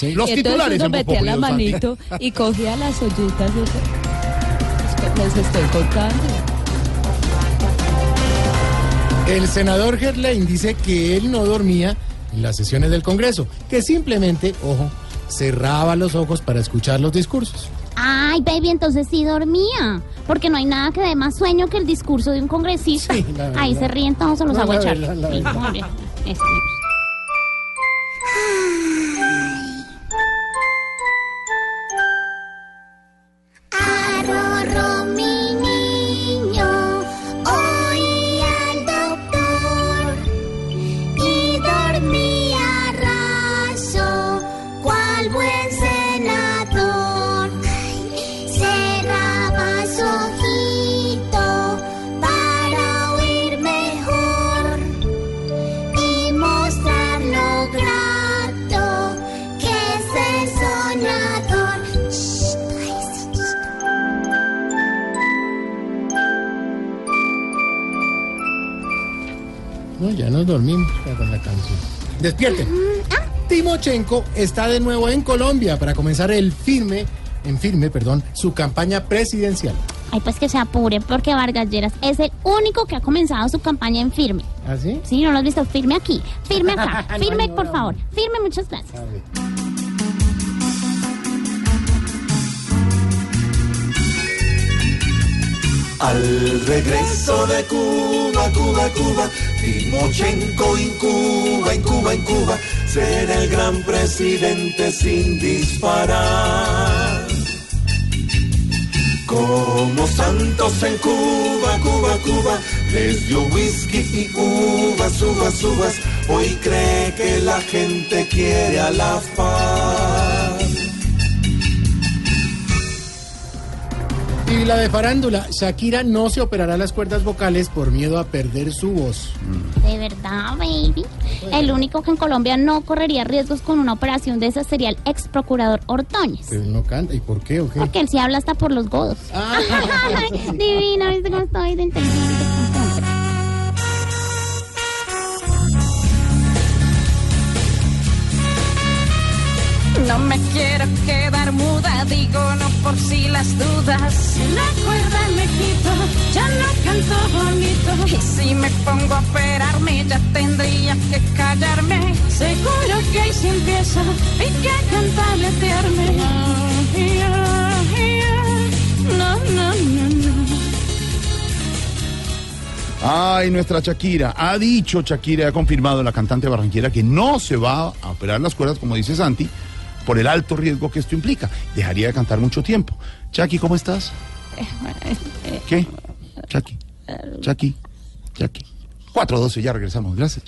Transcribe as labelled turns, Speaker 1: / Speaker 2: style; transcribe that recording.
Speaker 1: Sí.
Speaker 2: Los
Speaker 3: y entonces
Speaker 2: titulares
Speaker 3: uno metía la manito y cogía las ollitas. y. Les estoy contando.
Speaker 1: El senador Gerlain dice que él no dormía en las sesiones del Congreso, que simplemente, ojo, cerraba los ojos para escuchar los discursos.
Speaker 4: Ay, baby, entonces sí dormía. Porque no hay nada que dé más sueño que el discurso de un congresista.
Speaker 1: Sí.
Speaker 4: Ahí se ríen todos, los
Speaker 1: No, No, ya nos dormimos con la canción. Despierten. Timochenko está de nuevo en Colombia para comenzar el firme, en firme, perdón, su campaña presidencial.
Speaker 4: Ay, pues que se apure porque Vargas Lleras es el único que ha comenzado su campaña en firme.
Speaker 1: ¿Ah, sí?
Speaker 4: Sí, no lo has visto. Firme aquí, firme acá,
Speaker 1: No,
Speaker 4: firme
Speaker 1: no,
Speaker 4: por
Speaker 1: no.
Speaker 4: favor, firme, muchas gracias.
Speaker 5: Al regreso de Cuba, Cuba, Cuba, Timochenko en Cuba, en Cuba, en Cuba, será el gran presidente sin disparar. Como Santos en Cuba, Cuba, Cuba, les dio whisky y uvas, uvas, uvas, hoy cree que la gente quiere a la paz.
Speaker 1: La de farándula, Shakira no se operará las cuerdas vocales por miedo a perder su voz.
Speaker 4: De verdad, baby. El único que en Colombia no correría riesgos con una operación de esa sería el ex procurador Ordóñez.
Speaker 1: Pero no canta. ¿Y por qué o qué?
Speaker 4: Porque él sí habla hasta por los godos.
Speaker 1: Ah.
Speaker 4: Divina, ¿viste cómo estoy de inteligente?
Speaker 6: No me quiero quedar muda, digo no por si las dudas. La cuerda me quito, ya no canto bonito. Y si me pongo a operarme, ya tendría que callarme. Seguro que ahí se empieza y que cantabletearme. No, no, no, no.
Speaker 2: Ay, nuestra Shakira. Ha dicho Shakira, ha confirmado la cantante barranquera que no se va a operar las cuerdas, como dice Santi, por el alto riesgo que esto implica. Dejaría de cantar mucho tiempo. Chucky, ¿cómo estás? ¿Qué? Chucky. Chucky. Chucky. 4.12, ya regresamos. Gracias.